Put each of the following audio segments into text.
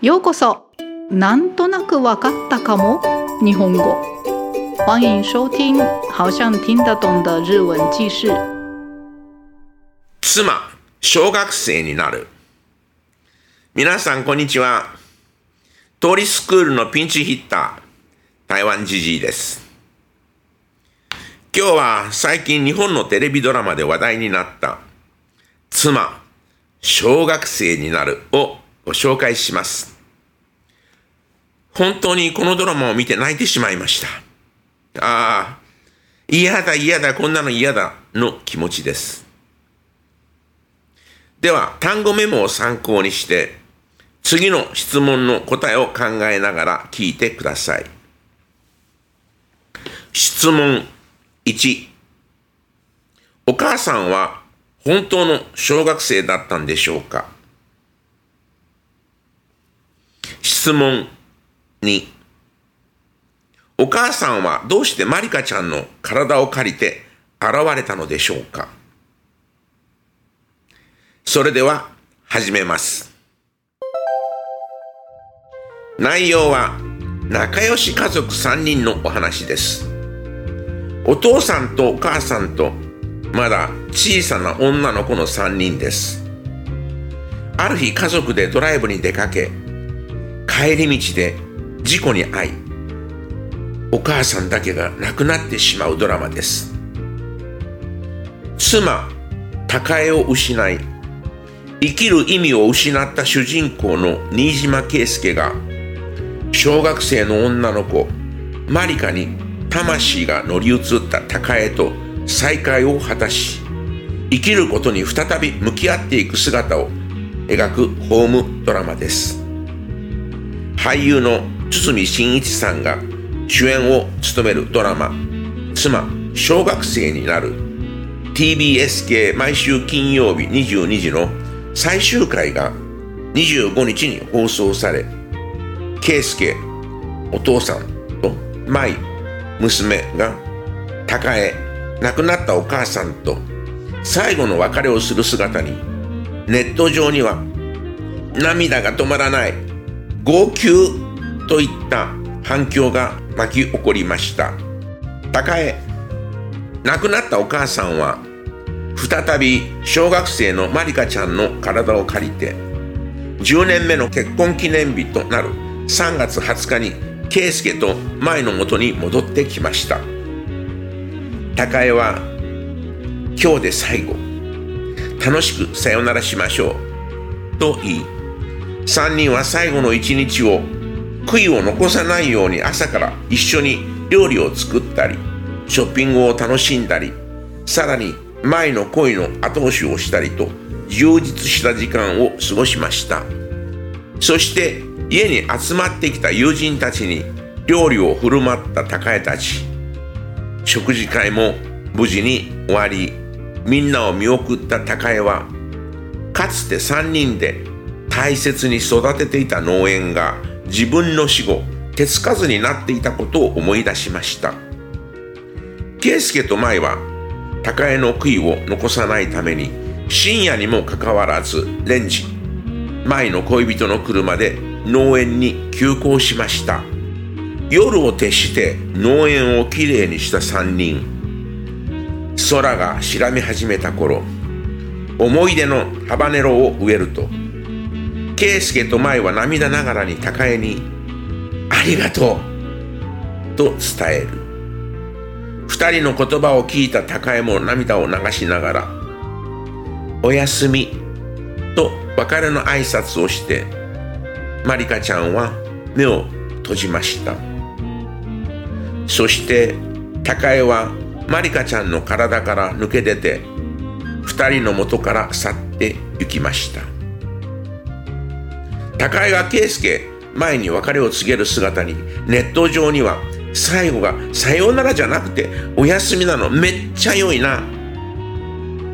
ようこそなんとなくわかったかも日本語欢迎收听好像听得懂的日文记事妻、小学生になる。皆さん、こんにちは。通りスクールのピンチヒッター、台湾ジジイです。今日は最近日本のテレビドラマで話題になった、妻、小学生になるをご紹介します。本当にこのドラマを見て泣いてしまいました。ああ、嫌だ嫌だ、こんなの嫌だの気持ちです。では、単語メモを参考にして、次の質問の答えを考えながら聞いてください。質問1。お母さんは本当の小学生だったんでしょうか？質問2。お母さんはどうしてマリカちゃんの体を借りて現れたのでしょうか？それでは始めます。内容は仲良し家族3人のお話です。お父さんとお母さんとまだ小さな女の子の3人です。ある日家族でドライブに出かけ、帰り道で事故に遭い、お母さんだけが亡くなってしまうドラマです。妻、高江を失い、生きる意味を失った主人公の新島圭介が小学生の女の子マリカに魂が乗り移った高江と再会を果たし生きることに再び向き合っていく姿を描くホームドラマです俳優の堤真一さんが主演を務めるドラマ「妻小学生になる」TBS 系毎週金曜日22時の最終回が25日に放送され、圭介、お父さんと舞、娘が高江、亡くなったお母さんと最後の別れをする姿に、ネット上には涙が止まらない、号泣といった反響が巻き起こりました。高江、亡くなったお母さんは再び小学生のマリカちゃんの体を借りて10年目の結婚記念日となる3月20日に圭介と舞のもとに戻ってきました。高江は今日で最後。楽しくさよならしましょう。と言い3人は最後の一日を悔いを残さないように朝から一緒に料理を作ったりショッピングを楽しんだりさらに前の恋の後押しをしたりと充実した時間を過ごしました。そして家に集まってきた友人たちに料理を振る舞った高江たち。食事会も無事に終わりみんなを見送った高江はかつて3人で大切に育てていた農園が自分の死後手つかずになっていたことを思い出しました。圭介と舞は高江の悔いを残さないために深夜にもかかわらずレンジ舞の恋人の車で農園に急行しました。夜を徹して農園をきれいにした3人。空が白み始めた頃思い出のハバネロを植えると圭介と舞は涙ながらに高江に「ありがとう」と伝える。二人の言葉を聞いた高江も涙を流しながら「おやすみ」と別れの挨拶をしてマリカちゃんは目を閉じました。そして高江はマリカちゃんの体から抜け出て二人の元から去って行きました。高江が圭介前に別れを告げる姿にネット上には最後がさようならじゃなくてお休みなの。めっちゃ良いな。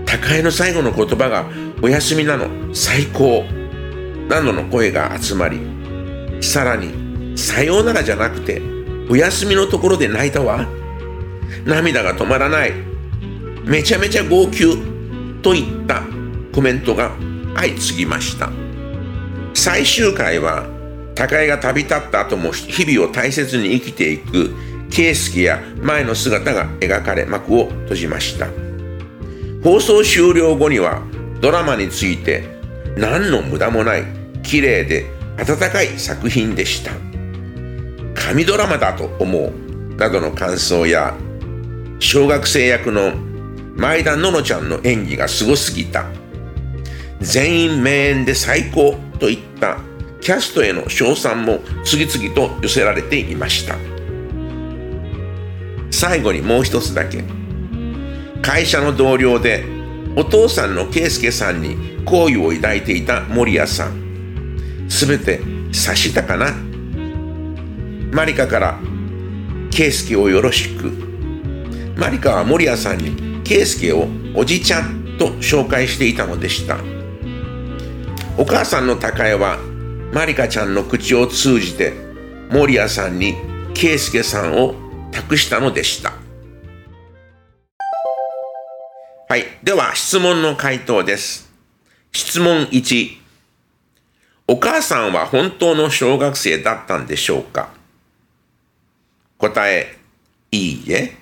高江の最後の言葉がお休みなの。最高。などの声が集まりさらにさようならじゃなくてお休みのところで泣いたわ。涙が止まらない。めちゃめちゃ号泣といったコメントが相次ぎました。最終回は高江が旅立った後も日々を大切に生きていく圭介や前の姿が描かれ幕を閉じました。放送終了後にはドラマについて何の無駄もない綺麗で温かい作品でした。神ドラマだと思うなどの感想や小学生役の前田ののちゃんの演技がすごすぎた。全員名演で最高といったキャストへの称賛も次々と寄せられていました。最後にもう一つだけ。会社の同僚でお父さんの圭介さんに好意を抱いていた守谷さん。すべて察したかな。マリカから圭介をよろしく。マリカは守谷さんに圭介をおじちゃんと紹介していたのでした。お母さんの高江はマリカちゃんの口を通じて守谷さんに圭介さんを託したのでした。はい。では質問の回答です。質問1お母さんは本当の小学生だったんでしょうか？答えいいえ。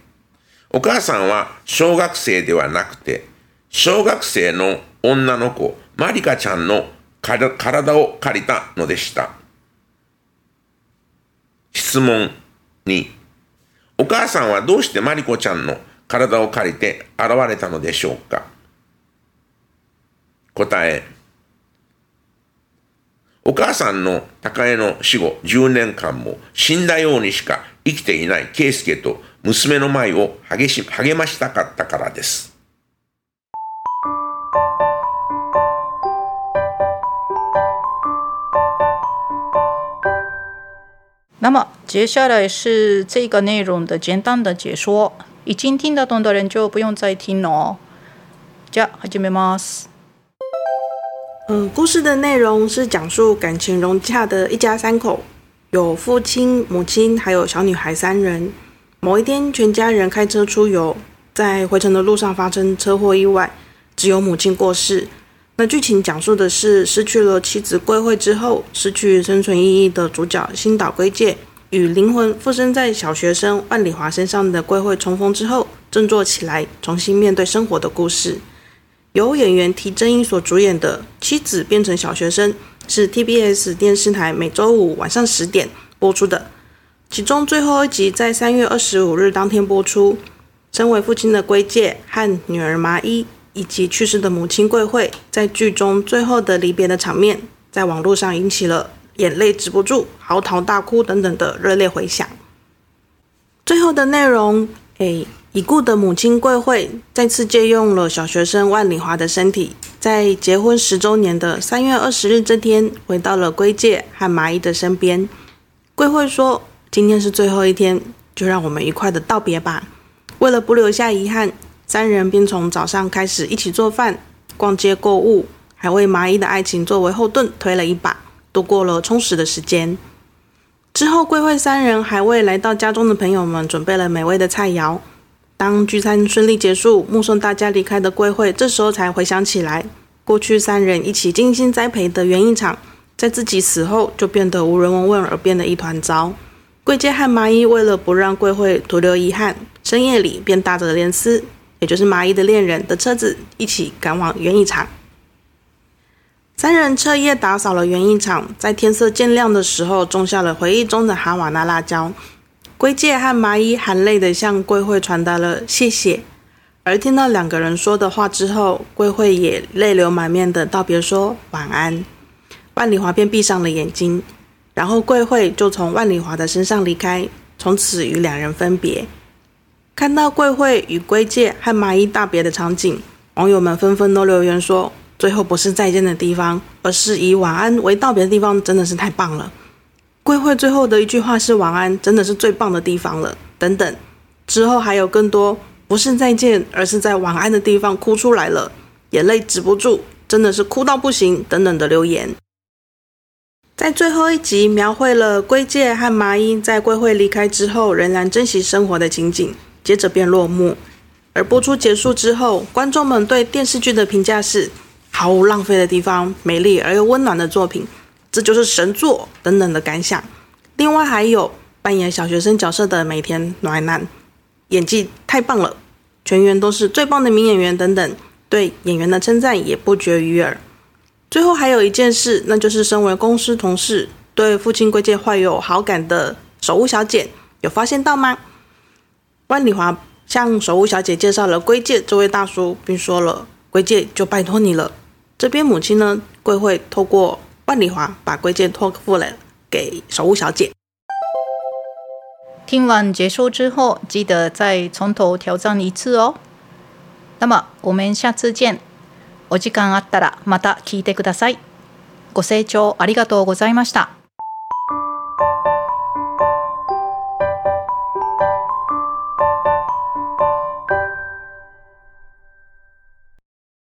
お母さんは小学生ではなくて小学生の女の子マリカちゃんの体を借りたのでした質問2お母さんはどうしてマリコちゃんの体を借りて現れたのでしょうか？答えお母さんの高江の死後10年間も死んだようにしか生きていない圭介と娘の舞を励し励ましたかったからです。那么接下来是这个内容的简单的解说，已经听得懂的人就不用再听了哦。じゃあ始めます。嗯，故事的内容是讲述感情融洽的一家三口，有父亲、母亲，还有小女孩三人。某一天，全家人开车出游，在回程的路上发生车祸意外，只有母亲过世。 那剧情讲述的是失去了妻子桂惠之后，失去生存意义的主角新岛圭介与灵魂附身在小学生万里华身上的桂惠重逢之后，振作起来，重新面对生活的故事。由演员提真英所主演的《妻子变成小学生》是 TBS 电视台每周五晚上十点播出的。其中最后一集在三月二十五日当天播出。身为父亲的龟介和女儿麻衣，以及去世的母亲桂惠，在剧中最后的离别的场面，在网络上引起了眼泪止不住、嚎啕大哭等等的热烈回响。最后的内容，诶，已故的母亲桂惠再次借用了小学生万里华的身体，在结婚十周年的三月二十日这天，回到了龟介和麻衣的身边。桂惠说。今天是最后一天，就让我们愉快的道别吧。为了不留下遗憾，三人便从早上开始一起做饭、逛街购物，还为麻衣的爱情作为后盾推了一把，度过了充实的时间。之后，桂惠三人还为来到家中的朋友们准备了美味的菜肴。当聚餐顺利结束，目送大家离开的桂惠，这时候才回想起来，过去三人一起精心栽培的园艺场，在自己死后就变得无人问问而变得一团糟。桂介和麻衣为了不让桂惠徒留遗憾，深夜里便大着莲丝，也就是麻衣的恋人的车子，一起赶往园艺场。三人彻夜打扫了园艺场，在天色渐亮的时候，种下了回忆中的哈瓦那辣椒。龟介和麻衣含泪的向桂惠传达了谢谢，而听到两个人说的话之后，桂惠也泪流满面的道别说晚安。万里华便闭上了眼睛。然后桂惠就从万里华的身上离开，从此与两人分别。看到桂惠与龟介和麻衣大别的场景，网友们纷纷都留言说：“最后不是再见的地方，而是以晚安为道别的地方，真的是太棒了。”桂惠最后的一句话是“晚安”，真的是最棒的地方了。等等，之后还有更多不是再见，而是在晚安的地方哭出来了，眼泪止不住，真的是哭到不行。等等的留言。在最后一集，描绘了龟介和麻衣在龟会离开之后，仍然珍惜生活的情景。接着便落幕。而播出结束之后，观众们对电视剧的评价是：毫无浪费的地方，美丽而又温暖的作品。这就是神作等等的感想。另外还有扮演小学生角色的梅田暖男，演技太棒了，全员都是最棒的名演员等等，对演员的称赞也不绝于耳。最后还有一件事，那就是身为公司同事，对父亲贵介怀有好感的守屋小姐，有发现到吗？万里华向守屋小姐介绍了龟介这位大叔，并说了：“龟介就拜托你了。”这边母亲呢，贵会透过万里华把龟介托付了给守屋小姐。听完结束之后，记得再从头挑战一次哦。那么我们下次见。お時間あったらまた聞いてください。ご清聴ありがとうございました。